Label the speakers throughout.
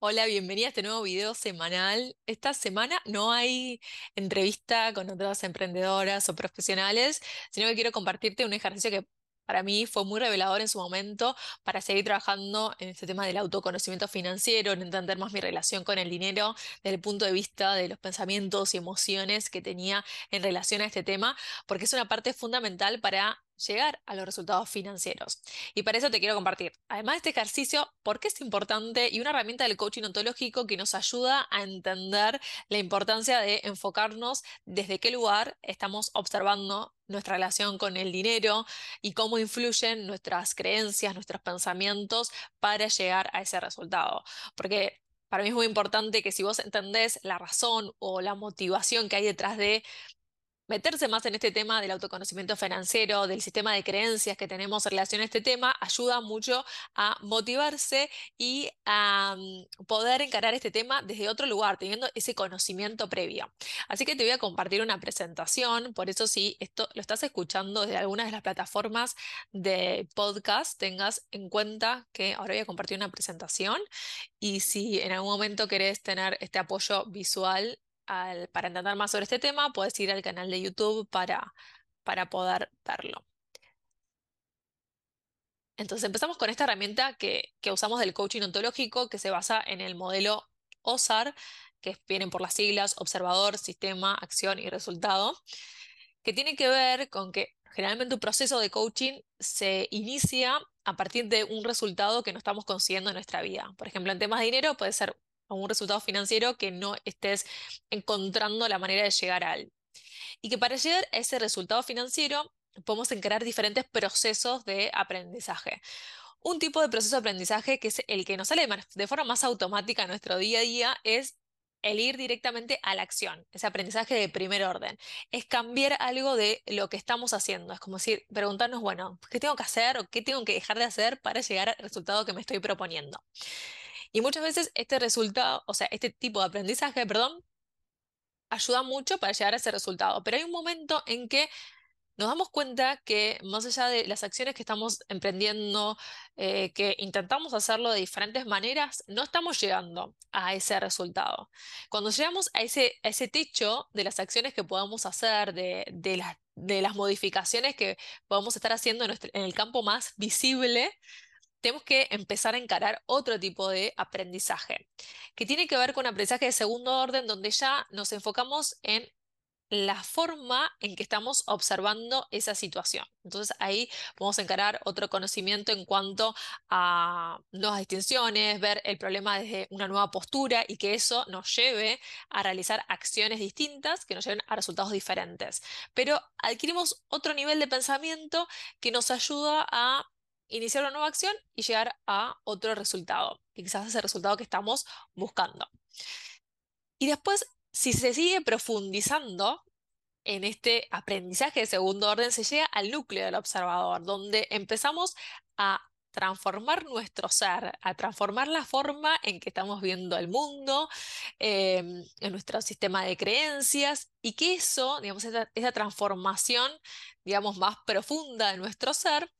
Speaker 1: Hola, bienvenida a este nuevo video semanal. Esta semana no hay entrevista con otras emprendedoras o profesionales, sino que quiero compartirte un ejercicio que para mí fue muy revelador en su momento para seguir trabajando en este tema del autoconocimiento financiero, en entender más mi relación con el dinero desde el punto de vista de los pensamientos y emociones que tenía en relación a este tema, porque es una parte fundamental para llegar a los resultados financieros. Y para eso te quiero compartir, además de este ejercicio, por qué es importante y una herramienta del coaching ontológico que nos ayuda a entender la importancia de enfocarnos desde qué lugar estamos observando nuestra relación con el dinero y cómo influyen nuestras creencias, nuestros pensamientos para llegar a ese resultado. Porque para mí es muy importante que si vos entendés la razón o la motivación que hay detrás de meterse más en este tema del autoconocimiento financiero, del sistema de creencias que tenemos en relación a este tema, ayuda mucho a motivarse y a mm, poder encarar este tema desde otro lugar, teniendo ese conocimiento previo. Así que te voy a compartir una presentación, por eso si esto lo estás escuchando desde alguna de las plataformas de podcast, tengas en cuenta que ahora voy a compartir una presentación y si en algún momento querés tener este apoyo visual, para entender más sobre este tema, puedes ir al canal de YouTube para, para poder verlo. Entonces empezamos con esta herramienta que, que usamos del coaching ontológico, que se basa en el modelo OSAR, que vienen por las siglas Observador, Sistema, Acción y Resultado, que tiene que ver con que generalmente un proceso de coaching se inicia a partir de un resultado que no estamos consiguiendo en nuestra vida. Por ejemplo, en temas de dinero puede ser a un resultado financiero que no estés encontrando la manera de llegar a él. Y que para llegar a ese resultado financiero podemos encarar diferentes procesos de aprendizaje. Un tipo de proceso de aprendizaje que es el que nos sale de forma más automática en nuestro día a día es el ir directamente a la acción, ese aprendizaje de primer orden. Es cambiar algo de lo que estamos haciendo. Es como decir, preguntarnos, bueno, ¿qué tengo que hacer o qué tengo que dejar de hacer para llegar al resultado que me estoy proponiendo? Y muchas veces este resultado, o sea, este tipo de aprendizaje, perdón, ayuda mucho para llegar a ese resultado. Pero hay un momento en que nos damos cuenta que más allá de las acciones que estamos emprendiendo, eh, que intentamos hacerlo de diferentes maneras, no estamos llegando a ese resultado. Cuando llegamos a ese, a ese techo de las acciones que podamos hacer, de, de, de las modificaciones que podamos estar haciendo en el campo más visible, tenemos que empezar a encarar otro tipo de aprendizaje, que tiene que ver con aprendizaje de segundo orden, donde ya nos enfocamos en la forma en que estamos observando esa situación. Entonces ahí podemos encarar otro conocimiento en cuanto a nuevas distinciones, ver el problema desde una nueva postura y que eso nos lleve a realizar acciones distintas que nos lleven a resultados diferentes. Pero adquirimos otro nivel de pensamiento que nos ayuda a iniciar una nueva acción y llegar a otro resultado, y quizás ese resultado que estamos buscando. Y después, si se sigue profundizando en este aprendizaje de segundo orden, se llega al núcleo del observador, donde empezamos a transformar nuestro ser, a transformar la forma en que estamos viendo el mundo, em, en nuestro sistema de creencias, y que eso, digamos, esa, transformación, digamos, más profunda de nuestro ser,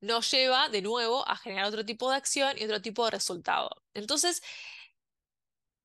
Speaker 1: nos lleva de nuevo a generar otro tipo de acción y otro tipo de resultado. Entonces,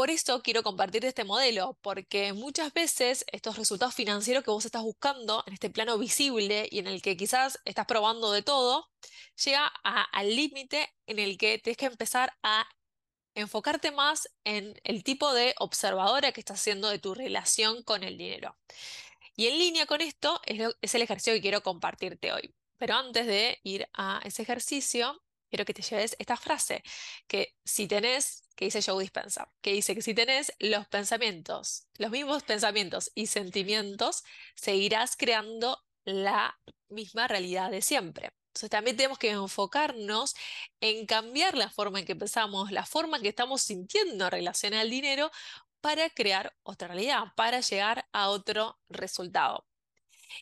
Speaker 1: por eso quiero compartir este modelo, porque muchas veces estos resultados financieros que vos estás buscando en este plano visible y en el que quizás estás probando de todo, llega al límite en el que tienes que empezar a enfocarte más en el tipo de observadora que estás haciendo de tu relación con el dinero. Y en línea con esto es, es el ejercicio que quiero compartirte hoy. Pero antes de ir a ese ejercicio, quiero que te lleves esta frase, que si tenés, que dice Joe Dispenza, que dice que si tenés los pensamientos, los mismos pensamientos y sentimientos, seguirás creando la misma realidad de siempre. Entonces también tenemos que enfocarnos en cambiar la forma en que pensamos, la forma en que estamos sintiendo en relación al dinero para crear otra realidad, para llegar a otro resultado.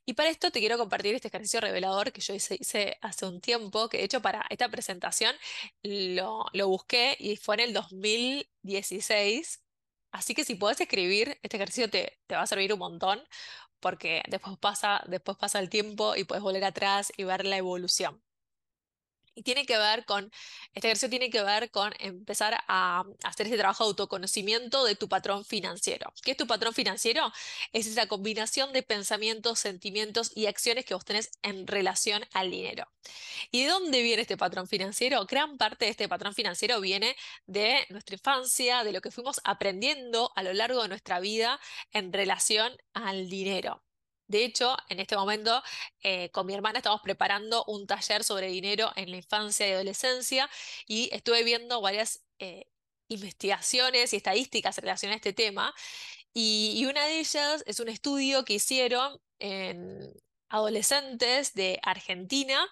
Speaker 1: Y para esto te quiero compartir este ejercicio revelador que yo hice, hace un tiempo, que de hecho para esta presentación lo, lo busqué y fue en el 2016. Así que si puedes escribir, este ejercicio te, te va a servir un montón porque después pasa, después pasa el tiempo y puedes volver atrás y ver la evolución. Y tiene que ver con, este ejercicio tiene que ver con empezar a hacer este trabajo de autoconocimiento de tu patrón financiero. ¿Qué es tu patrón financiero? Es esa combinación de pensamientos, sentimientos y acciones que vos tenés en relación al dinero. ¿Y de dónde viene este patrón financiero? Gran parte de este patrón financiero viene de nuestra infancia, de lo que fuimos aprendiendo a lo largo de nuestra vida en relación al dinero. De hecho, en este momento eh, con mi hermana estamos preparando un taller sobre dinero en la infancia y adolescencia y estuve viendo varias eh, investigaciones y estadísticas en relación a este tema y, y, una de ellas es un estudio que hicieron en adolescentes de Argentina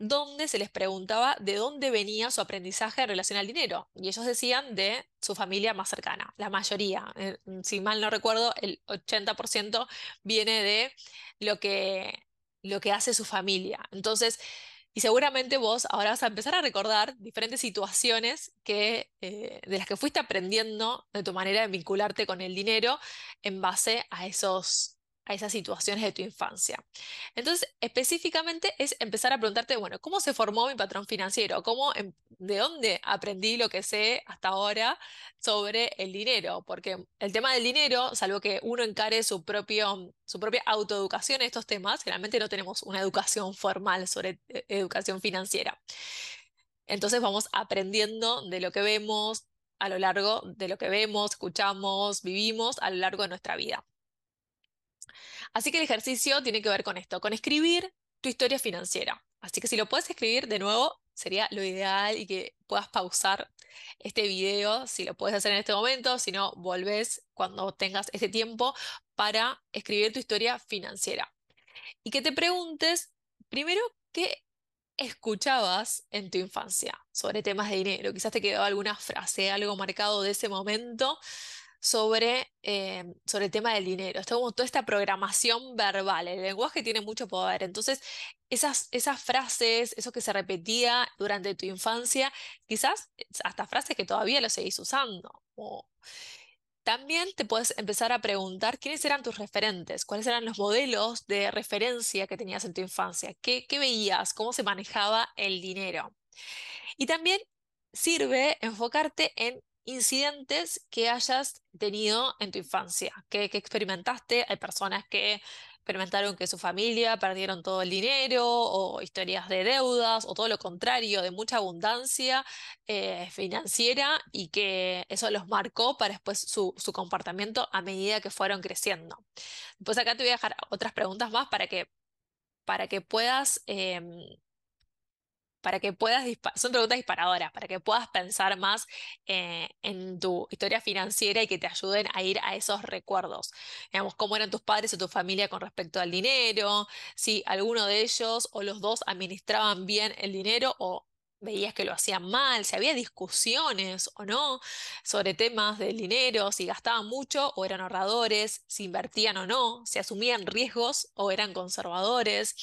Speaker 1: donde se les preguntaba de dónde venía su aprendizaje en relación al dinero. Y ellos decían de su familia más cercana, la mayoría. Eh, si mal no recuerdo, el 80% viene de lo que, lo que hace su familia. Entonces, y seguramente vos ahora vas a empezar a recordar diferentes situaciones que, eh, de las que fuiste aprendiendo de tu manera de vincularte con el dinero en base a esos a esas situaciones de tu infancia. Entonces, específicamente es empezar a preguntarte, bueno, ¿cómo se formó mi patrón financiero? ¿Cómo, em, ¿De dónde aprendí lo que sé hasta ahora sobre el dinero? Porque el tema del dinero, salvo que uno encare su, propio, su propia autoeducación en estos temas, generalmente no tenemos una educación formal sobre eh, educación financiera. Entonces vamos aprendiendo de lo que vemos a lo largo de lo que vemos, escuchamos, vivimos a lo largo de nuestra vida. Así que el ejercicio tiene que ver con esto, con escribir tu historia financiera. Así que si lo puedes escribir de nuevo, sería lo ideal y que puedas pausar este video, si lo puedes hacer en este momento, si no, volvés cuando tengas este tiempo para escribir tu historia financiera. Y que te preguntes, primero, ¿qué escuchabas en tu infancia sobre temas de dinero? Quizás te quedó alguna frase, algo marcado de ese momento sobre, eh, sobre el tema del dinero. Está como toda esta programación verbal. El lenguaje tiene mucho poder. Entonces, esas, esas frases, eso que se repetía durante tu infancia, quizás hasta frases que todavía lo seguís usando. también te puedes empezar a preguntar quiénes eran tus referentes, cuáles eran los modelos de referencia que tenías en tu infancia, qué, qué veías, cómo se manejaba el dinero. Y también sirve enfocarte en incidentes que hayas tenido en tu infancia, que, experimentaste. Hay personas que experimentaron que su familia perdieron todo el dinero o historias de deudas o todo lo contrario, de mucha abundancia eh, financiera y que eso los marcó para después su, comportamiento a medida que fueron creciendo. Pues acá te voy a dejar otras preguntas más para que, para que puedas em, para que puedas, son preguntas disparadoras, para que puedas pensar más eh, en tu historia financiera y que te ayuden a ir a esos recuerdos. Digamos, cómo eran tus padres o tu familia con respecto al dinero, si alguno de ellos o los dos administraban bien el dinero o veías que lo hacían mal, si había discusiones o no sobre temas del dinero, si gastaban mucho o eran ahorradores, si invertían o no, si asumían riesgos o eran conservadores,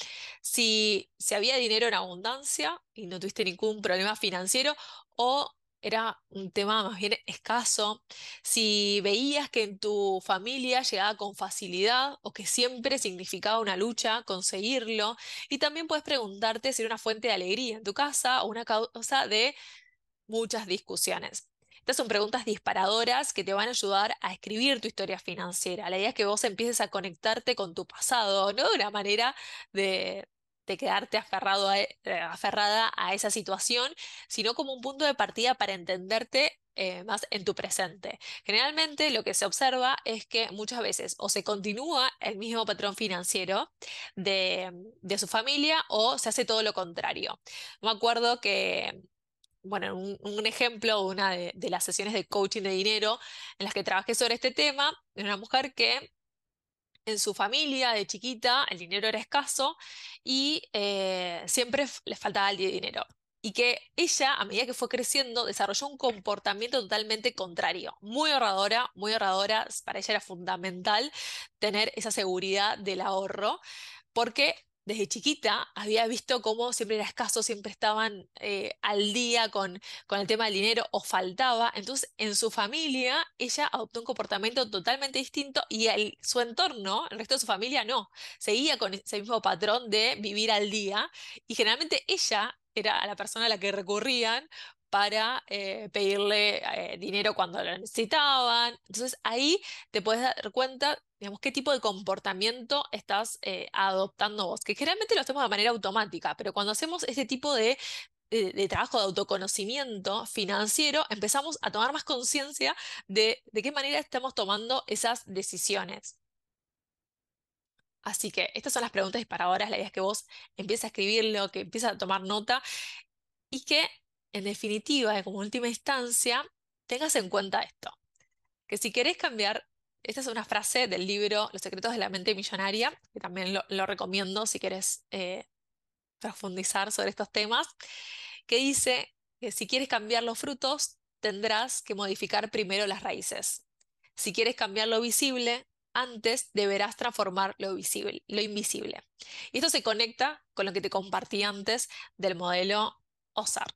Speaker 1: si, si había dinero en abundancia y no tuviste ningún problema financiero o era un tema más bien escaso, si veías que en tu familia llegaba con facilidad o que siempre significaba una lucha conseguirlo, y también puedes preguntarte si era una fuente de alegría en tu casa o una causa de muchas discusiones. Estas son preguntas disparadoras que te van a ayudar a escribir tu historia financiera. La idea es que vos empieces a conectarte con tu pasado, no de una manera de, de quedarte aferrado a, eh, aferrada a esa situación, sino como un punto de partida para entenderte eh, más en tu presente. Generalmente lo que se observa es que muchas veces o se continúa el mismo patrón financiero de, su familia o se hace todo lo contrario. Me acuerdo que bueno, un, ejemplo, una de, de, las sesiones de coaching de dinero en las que trabajé sobre este tema, de una mujer que en su familia de chiquita el dinero era escaso y eh, siempre le faltaba el dinero. Y que ella, a medida que fue creciendo, desarrolló un comportamiento totalmente contrario. Muy ahorradora, muy ahorradora. Para ella era fundamental tener esa seguridad del ahorro, porque desde chiquita había visto cómo siempre era escaso, siempre estaban eh, al día con, con, el tema del dinero o faltaba. Entonces, en su familia, ella adoptó un comportamiento totalmente distinto y su entorno, el resto de su familia, no. Seguía con ese mismo patrón de vivir al día y generalmente ella era la persona a la que recurrían para eh, pedirle eh, dinero cuando lo necesitaban. Entonces ahí te puedes dar cuenta, digamos, qué tipo de comportamiento estás eh, adoptando vos, que generalmente lo hacemos de manera automática, pero cuando hacemos este tipo de, de trabajo de autoconocimiento financiero, empezamos a tomar más conciencia de, de qué manera estamos tomando esas decisiones. Así que estas son las preguntas disparadoras. La idea es que vos empieces a escribirlo, que empieces a tomar nota y que en definitiva, como última instancia, tengas en cuenta esto, que si querés cambiar, esta es una frase del libro Los secretos de la mente millonaria, que también lo, recomiendo si quieres eh, profundizar sobre estos temas, que dice que si quieres cambiar los frutos, tendrás que modificar primero las raíces. Si quieres cambiar lo visible, antes deberás transformar lo visible, lo invisible. Y esto se conecta con lo que te compartí antes del modelo OSAR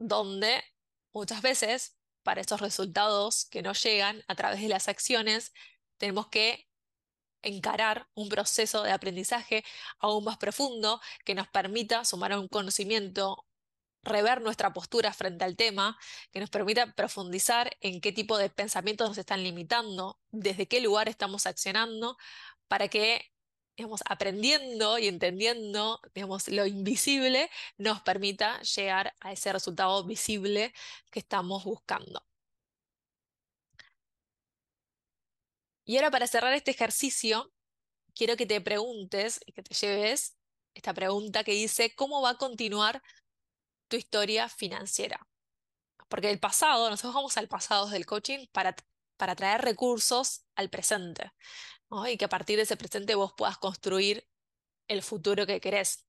Speaker 1: donde muchas veces para estos resultados que no llegan a través de las acciones, tenemos que encarar un proceso de aprendizaje aún más profundo que nos permita sumar a un conocimiento, rever nuestra postura frente al tema, que nos permita profundizar en qué tipo de pensamientos nos están limitando, desde qué lugar estamos accionando, para que digamos, aprendiendo y entendiendo, digamos, lo invisible, nos permita llegar a ese resultado visible que estamos buscando. Y ahora para cerrar este ejercicio, quiero que te preguntes y que te lleves esta pregunta que dice, ¿cómo va a continuar tu historia financiera? Porque el pasado, nosotros vamos al pasado del coaching para, para traer recursos al presente y que a partir de ese presente vos puedas construir el futuro que querés.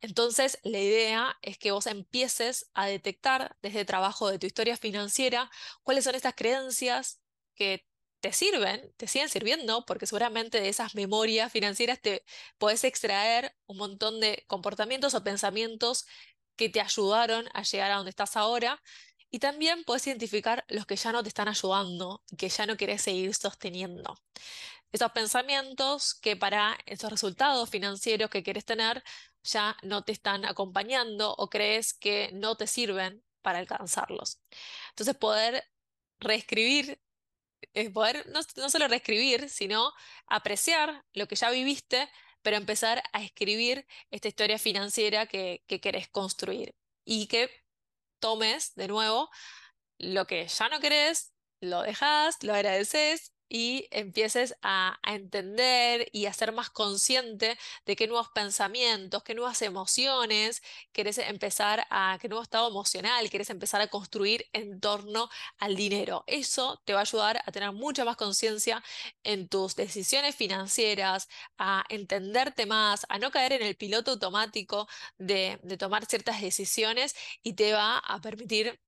Speaker 1: Entonces, la idea es que vos empieces a detectar desde el trabajo de tu historia financiera cuáles son estas creencias que te sirven, te siguen sirviendo, porque seguramente de esas memorias financieras te podés extraer un montón de comportamientos o pensamientos que te ayudaron a llegar a donde estás ahora. Y también puedes identificar los que ya no te están ayudando que ya no querés seguir sosteniendo esos pensamientos que para esos resultados financieros que quieres tener ya no te están acompañando o crees que no te sirven para alcanzarlos. Entonces poder reescribir, es poder no, solo reescribir, sino apreciar lo que ya viviste, pero empezar a escribir esta historia financiera que, que querés construir y que tomes de nuevo lo que ya no querés, lo dejas, lo agradeces y empieces a, entender y a ser más consciente de qué nuevos pensamientos, qué nuevas emociones querés empezar a, qué nuevo estado emocional querés empezar a construir en torno al dinero. Eso te va a ayudar a tener mucha más conciencia en tus decisiones financieras, a entenderte más, a no caer en el piloto automático de, de tomar ciertas decisiones y te va a permitir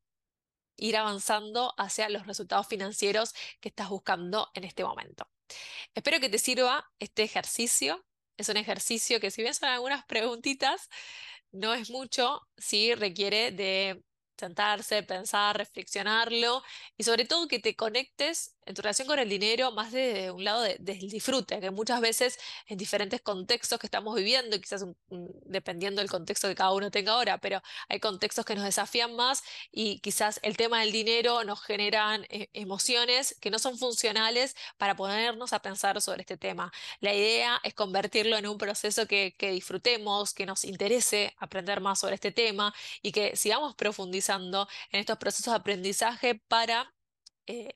Speaker 1: ir avanzando hacia los resultados financieros que estás buscando en este momento. Espero que te sirva este ejercicio. Es un ejercicio que si bien son algunas preguntitas, no es mucho, sí requiere de sentarse, pensar, reflexionarlo y sobre todo que te conectes en tu relación con el dinero más de un lado del disfrute, que muchas veces en diferentes contextos que estamos viviendo, quizás dependiendo del contexto que cada uno tenga ahora, pero hay contextos que nos desafían más y quizás el tema del dinero nos generan eh, emociones que no son funcionales para ponernos a pensar sobre este tema. La idea es convertirlo en un proceso que, que disfrutemos, que nos interese aprender más sobre este tema y que sigamos profundizando en estos procesos de aprendizaje para eh,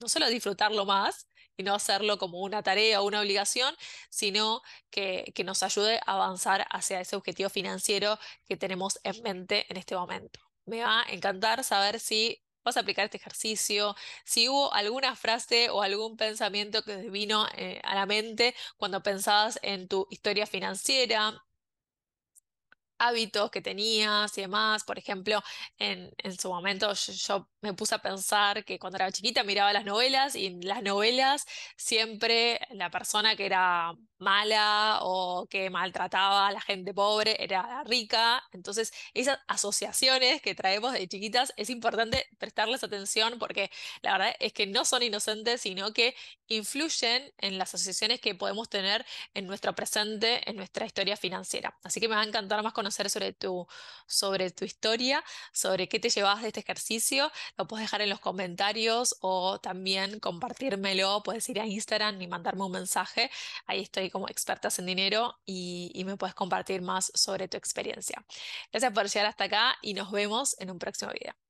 Speaker 1: no solo disfrutarlo más y no hacerlo como una tarea o una obligación, sino que, que nos ayude a avanzar hacia ese objetivo financiero que tenemos en mente en este momento. Me va a encantar saber si vas a aplicar este ejercicio, si hubo alguna frase o algún pensamiento que te vino eh, a la mente cuando pensabas en tu historia financiera, hábitos que tenías y demás. Por ejemplo, en, su momento yo, me puse a pensar que cuando era chiquita miraba las novelas y en las novelas siempre la persona que era mala o que maltrataba a la gente pobre era rica. Entonces, esas asociaciones que traemos de chiquitas es importante prestarles atención porque la verdad es que no son inocentes, sino que influyen en las asociaciones que podemos tener en nuestro presente, en nuestra historia financiera. Así que me va a encantar más conocer sobre tu, sobre tu historia, sobre qué te llevas de este ejercicio. Lo puedes dejar en los comentarios o también compartírmelo. Puedes ir a Instagram y mandarme un mensaje. Ahí estoy como expertas en dinero y, y me puedes compartir más sobre tu experiencia. Gracias por llegar hasta acá y nos vemos en un próximo video.